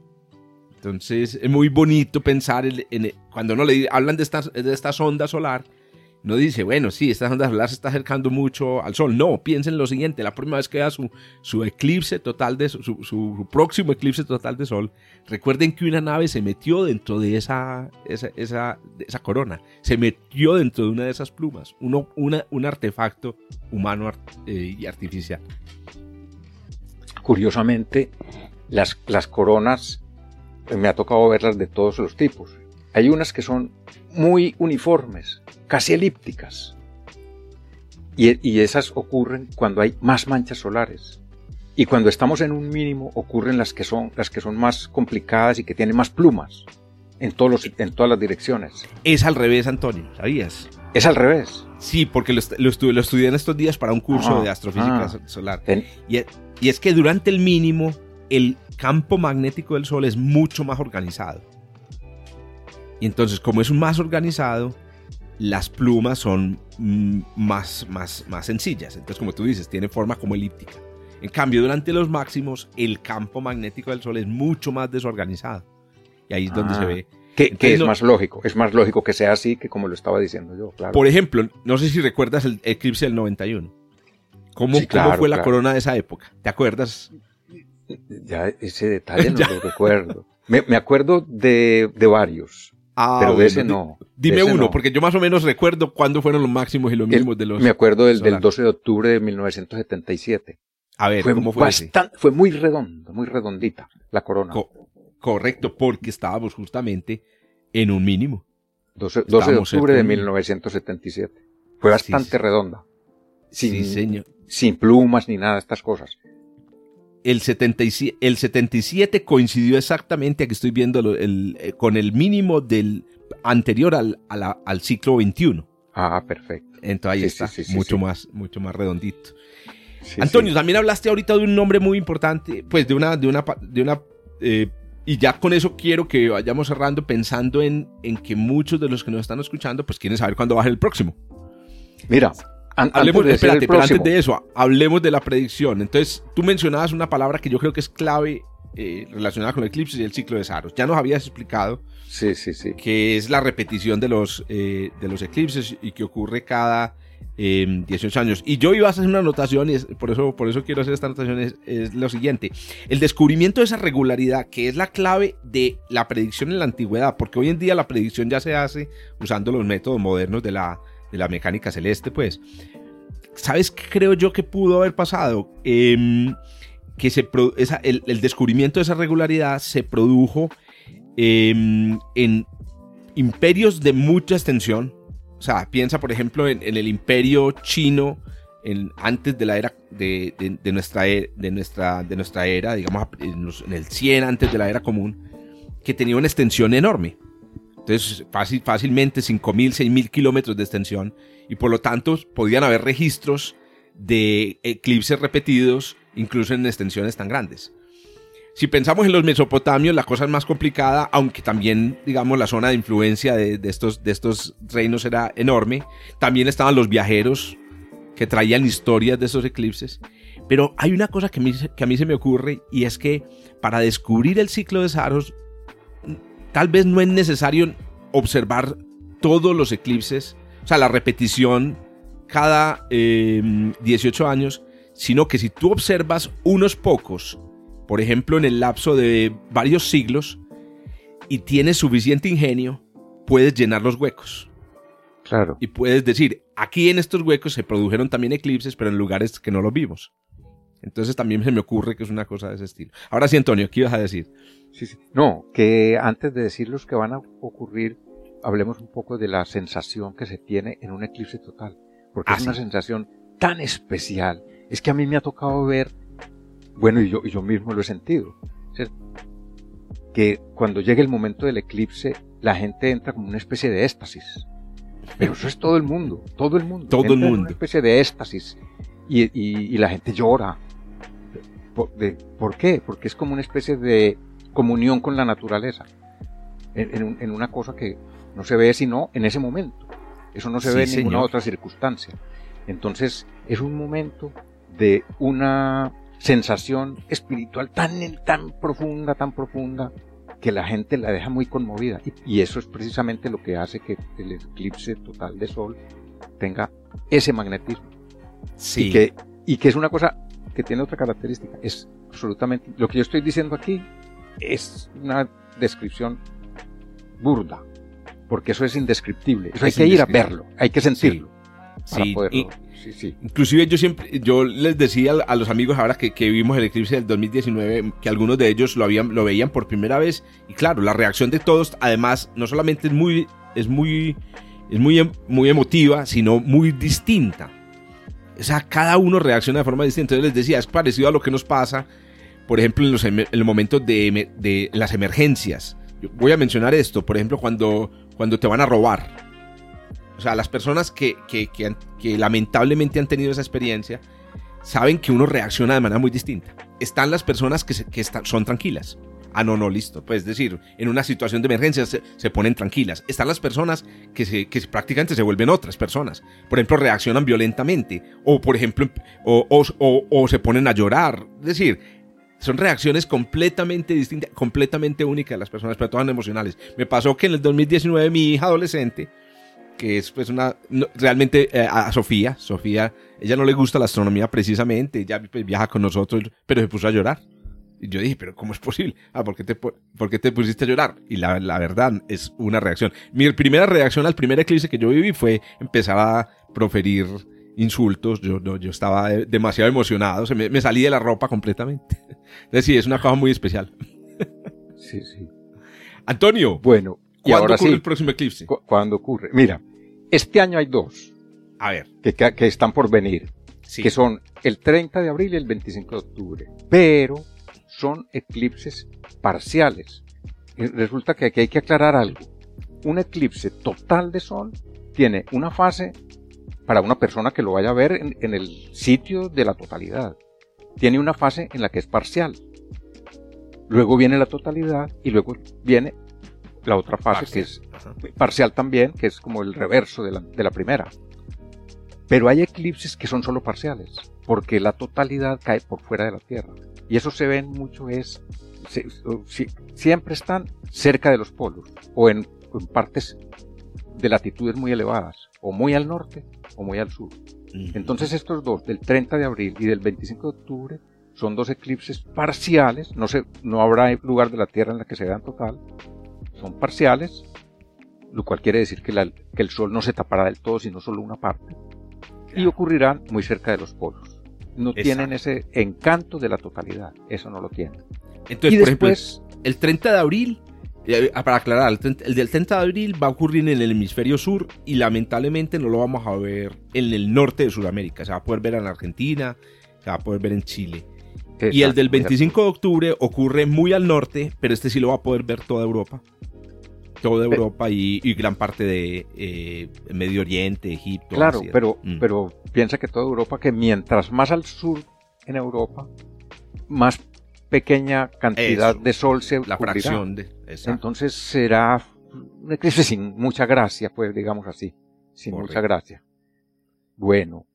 Entonces es muy bonito pensar en, cuando no le hablan de esta, de esta sonda solar, no dice, bueno, sí, esta onda solar se está acercando mucho al Sol. No, piensen lo siguiente, la próxima vez que vea su, su eclipse total de su, su, próximo eclipse total de Sol, recuerden que una nave se metió dentro de esa, esa, esa, esa corona, se metió dentro de una de esas plumas, uno, una, un artefacto humano eh, y artificial. Curiosamente, las, las coronas, me ha tocado verlas de todos los tipos. Hay unas que son muy uniformes, casi elípticas. Y, esas ocurren cuando hay más manchas solares. Y cuando estamos en un mínimo ocurren las que son, las que son más complicadas y que tienen más plumas en, todos los, en todas las direcciones. Es al revés, Antonio, ¿sabías? Es al revés. Sí, porque lo, lo, estudié en estos días para un curso ah, de astrofísica ah. solar. y, y es que durante el mínimo el campo magnético del Sol es mucho más organizado. Y entonces, como es más organizado, las plumas son mm, más, más, más sencillas. Entonces, como tú dices, tiene forma como elíptica. En cambio, durante los máximos, el campo magnético del Sol es mucho más desorganizado. Y ahí es donde se ah, ve. Que, es más lógico, es más lógico que sea así que como lo estaba diciendo yo, claro. Por ejemplo, no sé si recuerdas el eclipse del 91. ¿Cómo, ¿cómo fue la corona de esa época? ¿Te acuerdas? Ya ese detalle no lo recuerdo. Me, me acuerdo de, de varios. Ah, pero de ese no. Dime uno, porque yo más o menos recuerdo cuándo fueron los máximos y los mínimos de los. Me acuerdo del, del, 12 de octubre de 1977. A ver, fue ¿cómo fue Fue muy redondo, muy redondita la corona. correcto, porque estábamos justamente en un mínimo. 12, de octubre de 1977. Fue bastante redonda. Sin, señor. sin plumas ni nada de estas cosas el 77, el 77 coincidió exactamente, aquí estoy viendo el, eh, con el mínimo del anterior al, al ciclo 21. Ah, perfecto. Entonces ahí está, mucho, Más, mucho más redondito. Antonio, también hablaste ahorita de un nombre muy importante, pues de una, de una, de una eh, y ya con eso quiero que vayamos cerrando pensando en, en que muchos de los que nos están escuchando, pues quieren saber cuándo va a ser el próximo. Mira, hablemos, de espérate, pero antes de eso, hablemos de la predicción. Entonces, tú mencionabas una palabra que yo creo que es clave eh, relacionada con el eclipse y el ciclo de Saros. Ya nos habías explicado sí, sí, sí. que es la repetición de los, eh, de los eclipses y que ocurre cada 18 em, años. Y yo iba a hacer una anotación, y por, eso, por eso quiero hacer esta anotación, es, es, lo siguiente. El descubrimiento de esa regularidad, que es la clave de la predicción en la antigüedad, porque hoy en día la predicción ya se hace usando los métodos modernos de la de la mecánica celeste, pues. ¿Sabes qué creo yo que pudo haber pasado? Em, que se el, descubrimiento de esa regularidad se produjo em, en imperios de mucha extensión. O sea, piensa por ejemplo en, el imperio chino en, antes de la era de, nuestra, e, de, nuestra, de nuestra era, digamos en, el 100 antes de la era común, que tenía una extensión enorme. Entonces, fácil, fácilmente 5.000, 6.000 kilómetros de extensión y por lo tanto podían haber registros de eclipses repetidos incluso en extensiones tan grandes. Si pensamos en los mesopotamios, la cosa es más complicada, aunque también, digamos, la zona de influencia de, estos, de estos reinos era enorme. También estaban los viajeros que traían historias de esos eclipses. Pero hay una cosa que, que a mí se me ocurre y es que para descubrir el ciclo de Saros tal vez no es necesario observar todos los eclipses, o sea, la repetición cada 18 em, años, sino que si tú observas unos pocos, por ejemplo, en el lapso de varios siglos, y tienes suficiente ingenio, puedes llenar los huecos. Claro. Y puedes decir, aquí en estos huecos se produjeron también eclipses, pero en lugares que no los vimos. Entonces también se me ocurre que es una cosa de ese estilo. Ahora sí, Antonio, ¿qué ibas a decir? No, que antes de decir los que van a ocurrir, hablemos un poco de la sensación que se tiene en un eclipse total. Porque ah, es una sensación tan especial. Es que a mí me ha tocado ver, bueno, y yo, yo mismo lo he sentido, que cuando llega el momento del eclipse, la gente entra como una especie de éxtasis. Pero eso es todo el mundo, todo el mundo. Todo el mundo. una especie de éxtasis. Y, y, la gente llora. ¿Por qué? Porque es como una especie de comunión con la naturaleza, en, una cosa que no se ve sino en ese momento. Eso no se ve en ninguna otra circunstancia. Entonces es un momento de una sensación espiritual tan, tan profunda, tan profunda, que la gente la deja muy conmovida. Y, eso es precisamente lo que hace que el eclipse total de sol tenga ese magnetismo. Sí. Y que, y que es una cosa que tiene otra característica. Es absolutamente. Lo que yo estoy diciendo aquí es una descripción burda. Porque eso es indescriptible. Eso hay que ir a verlo. Hay que sentirlo. Para Sí, poderlo. y- sí, sí. Inclusive yo siempre, yo les decía a los amigos ahora que, que vimos el eclipse del 2019, que algunos de ellos lo habían, lo veían por primera vez, y claro, la reacción de todos, además, no solamente es muy, es muy, es muy, muy emotiva, sino muy distinta. O sea, cada uno reacciona de forma distinta. Entonces les decía, es parecido a lo que nos pasa, por ejemplo, en los, en los momentos de, de las emergencias. Yo voy a mencionar esto, por ejemplo, cuando, cuando te van a robar. O sea, las personas que, que, que han- que lamentablemente han tenido esa experiencia saben que uno reacciona de manera muy distinta. Están las personas que, se- que están, son tranquilas. Ah, no, no, listo. Pues es decir, en una situación de emergencia se, se ponen tranquilas. Están las personas que, se, que prácticamente se vuelven otras personas. Por ejemplo, reaccionan violentamente. O, por ejemplo, o, o- o- o se ponen a llorar. Es decir, son reacciones completamente distintas, completamente únicas de las personas, pero todas emocionales. Me pasó que en el 2019 mi hija adolescente, que es pues una, no, realmente eh, a Sofía, Sofía, ella no le gusta la astronomía precisamente, ella pues, viaja con nosotros, pero se puso a llorar. Y yo dije, pero ¿cómo es posible? Ah, ¿por qué te, por qué te pusiste a llorar? Y la, la verdad es una reacción. Mi primera reacción al primer eclipse que yo viví fue empezar a proferir insultos. Yo, yo, yo estaba eh, demasiado emocionado, se me, me salí de la ropa completamente. Entonces sí, es una cosa muy especial. Sí, sí. Antonio, Bueno, y ¿cuándo ahora ocurre sí. el próximo eclipse? cu- ¿Cuándo ocurre? Mira, este año hay dos A ver, que, que- que están por venir. sí. que son el 30 de abril y el 25 de octubre, pero son eclipses parciales. Y resulta que aquí hay que aclarar algo. Un eclipse total de sol tiene una fase para una persona que lo vaya a ver en, en el sitio de la totalidad. Tiene una fase en la que es parcial. Luego viene la totalidad y luego viene la otra fase que es Ajá. parcial también, que es como el reverso de la, de la primera. Pero hay eclipses que son solo parciales, porque la totalidad cae por fuera de la Tierra. Y eso se ven mucho es, se- siempre están cerca de los polos, o en, en partes de latitudes muy elevadas, o muy al norte o muy al sur. Entonces estos dos, del 30 de abril y del 25 de octubre, son dos eclipses parciales, no, se, no habrá lugar de la Tierra en la que se vean total, son parciales, lo cual quiere decir que, la- que el Sol no se tapará del todo, sino solo una parte, y ocurrirán muy cerca de los polos. No Exacto. tienen ese encanto de la totalidad, eso no lo tienen. Entonces, y por ejemplo, después, el 30 de abril, para aclarar, el, 30 el del 30 de abril va a ocurrir en el hemisferio sur y lamentablemente no lo vamos a ver en el norte de Sudamérica. Se va a poder ver en Argentina, se va a poder ver en Chile. y el del muy de 25 de octubre ocurre muy al norte, pero este sí lo va a poder ver toda Europa. Toda Europa y, y gran parte de eh, Medio Oriente, Egipto. Claro, Asia. pero, Mm. pero piensa que toda Europa, que mientras más al sur en Europa, más pequeña cantidad Eso, de sol se la cubrirá. fracción de... exacto. Entonces será un eclipse sin mucha gracia, pues digamos así, sin Correcto. mucha gracia. Bueno,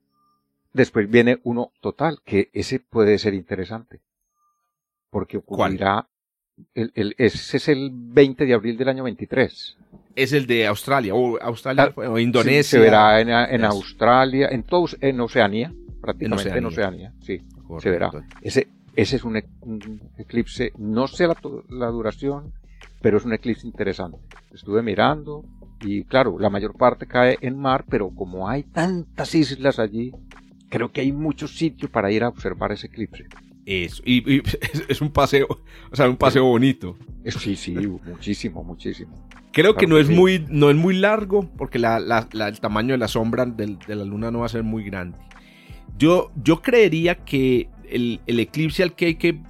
después viene uno total, que ese puede ser interesante, porque ocurrirá, el, el- ese es el 20 de abril del año 23. es el de Australia, o Australia, o Indonesia. Sí, se verá en, en. Australia, en, todo, en Oceanía, prácticamente en Oceanía. Oceanía, sí, Correcto. se verá. Ese, ese es un, un eclipse, no sé la duración, pero es un eclipse interesante. Estuve mirando y claro, la mayor parte cae en mar, pero como hay tantas islas allí, creo que hay muchos sitios para ir a observar ese eclipse. Eso. Y, y es, es un paseo, o sea, un paseo bonito. Sí, sí, muchísimo, muchísimo. Creo que Claro no que es sí. muy, no es muy largo, porque la- la- la- el tamaño de la sombra de la luna no va a ser muy grande. Yo, yo creería que el, el eclipse al que hay que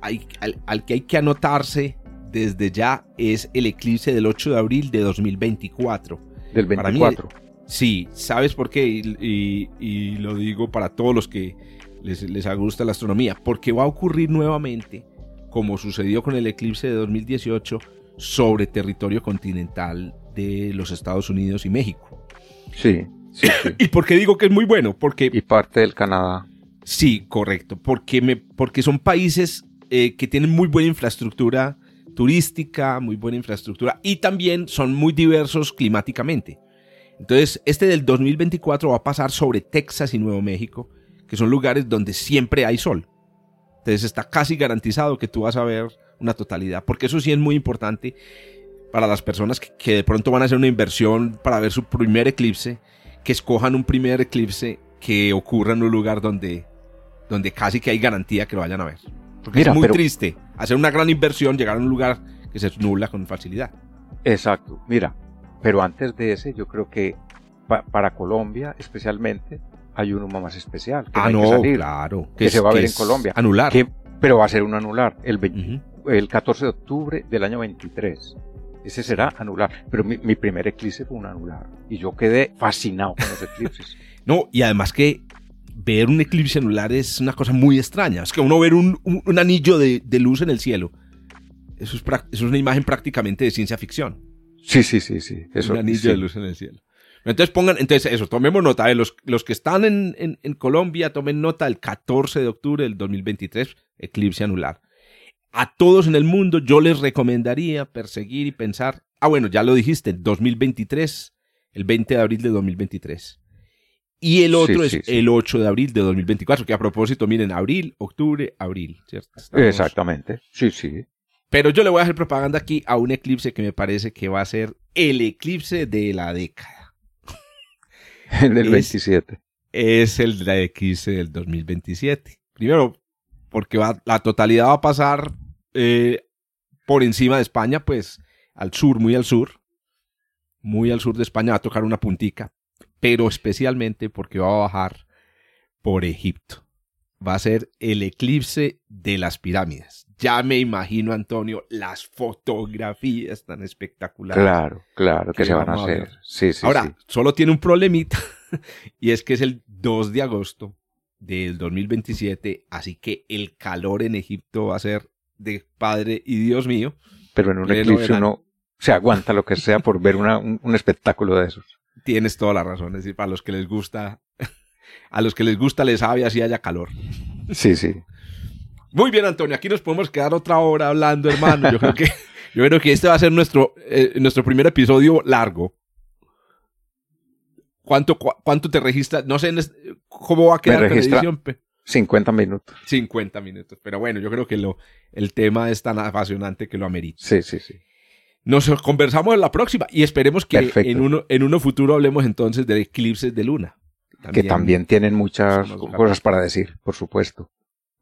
hay- al, al que hay que anotarse desde ya es el eclipse del 8 de abril de 2024. Del Para mí, 24. Sí, ¿sabes por qué? Y, y- y lo digo para todos los que les, les gusta la astronomía, porque va a ocurrir nuevamente, como sucedió con el eclipse de 2018, sobre territorio continental de los Estados Unidos y México. Sí, sí, sí. ¿Y por qué digo que es muy bueno? Porque y parte del Canadá. Sí, correcto, porque, me, porque son países eh, que tienen muy buena infraestructura turística, muy buena infraestructura y también son muy diversos climáticamente. Entonces, este del 2024 va a pasar sobre Texas y Nuevo México, que son lugares donde siempre hay sol. Entonces está casi garantizado que tú vas a ver una totalidad, porque eso sí es muy importante para las personas que, de pronto van a hacer una inversión para ver su primer eclipse, que escojan un primer eclipse que ocurra en un lugar donde, donde casi que hay garantía que lo vayan a ver. Porque es muy triste hacer una gran inversión, llegar a un lugar que se nubla con facilidad. Exacto. Mira, pero antes de ese, yo creo que para Colombia especialmente hay uno más especial. Que ah, no, claro. Que, se va a ver en Colombia. Anular. pero va a ser un anular. El, el 14 de octubre del año 23. Ese será anular. Pero mi, mi, primer eclipse fue un anular. Y yo quedé fascinado con los eclipses. no, y además que ver un eclipse anular es una cosa muy extraña. Es que uno ver un, un, anillo de, de, luz en el cielo. Eso es, eso es, una imagen prácticamente de ciencia ficción. Sí, sí, sí, sí. Eso, un anillo de luz en el cielo. Entonces pongan, entonces eso, tomemos nota de los, los que están en, en, en Colombia, tomen nota del 14 de octubre del 2023, eclipse anular. A todos en el mundo yo les recomendaría perseguir y pensar, ah bueno, ya lo dijiste, 2023, el 20 de abril de 2023. Y el otro es el 8 de abril de 2024, que a propósito, miren, abril, octubre, abril, ¿cierto? Exactamente, sí, sí. Pero yo le voy a hacer propaganda aquí a un eclipse que me parece que va a ser el eclipse de la década. El 27. Es el de la eclipse del 2027. Primero, porque va, la totalidad va a pasar eh, por encima de España, pues al sur, muy al sur. Muy al sur de España va a tocar una puntica pero especialmente porque va a bajar por Egipto. Va a ser el eclipse de las pirámides. Ya me imagino, Antonio, las fotografías tan espectaculares. Claro, claro, que, se van a hacer. Sí, sí, Ahora, solo tiene un problemita, y es que es el 2 de agosto del 2027, así que el calor en Egipto va a ser de padre y Dios mío. Pero en un eclipse uno se aguanta lo que sea por ver un, un espectáculo de esos. Tienes toda la razón. Es decir, para los que les gusta, a los que les gusta les sabe así haya calor. Sí, sí. Muy bien, Antonio. Aquí nos podemos quedar otra hora hablando, hermano. Yo creo que, yo creo que este va a ser nuestro, eh, nuestro primer episodio largo. ¿Cuánto, ¿Cuánto te registras? No sé cómo va a quedar la edición. 50 minutos. 50 minutos. Pero bueno, yo creo que lo, el tema es tan apasionante que lo amerita. Sí, sí, sí. Nos conversamos en la próxima y esperemos que en uno, en uno futuro hablemos entonces de eclipses de luna. que también tienen muchas cosas para decir, por supuesto.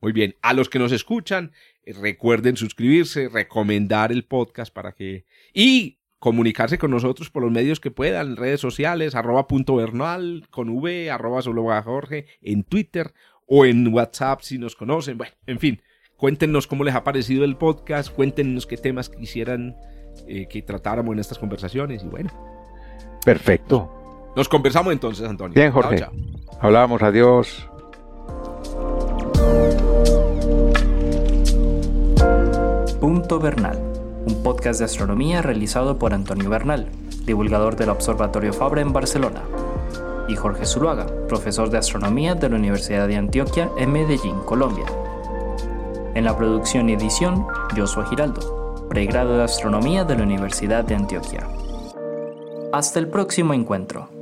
Muy bien, a los que nos escuchan, eh, recuerden suscribirse, recomendar el podcast para que... Y comunicarse con nosotros por los medios que puedan, redes sociales, arroba punto bernal, con V, arroba solo Jorge, en Twitter o en WhatsApp si nos conocen. Bueno, en fin, cuéntenos cómo les ha parecido el podcast, cuéntenos qué temas quisieran eh, que tratáramos en estas conversaciones y bueno. Perfecto. Nos conversamos entonces, Antonio. Bien, Jorge. Hablábamos, adiós. Punto Bernal, un podcast de astronomía realizado por Antonio Bernal, divulgador del Observatorio Fabra en Barcelona, y Jorge Zuluaga, profesor de astronomía de la Universidad de Antioquia en Medellín, Colombia. En la producción y edición, Joshua Giraldo pregrado de Astronomía de la Universidad de Antioquia. Hasta el próximo encuentro.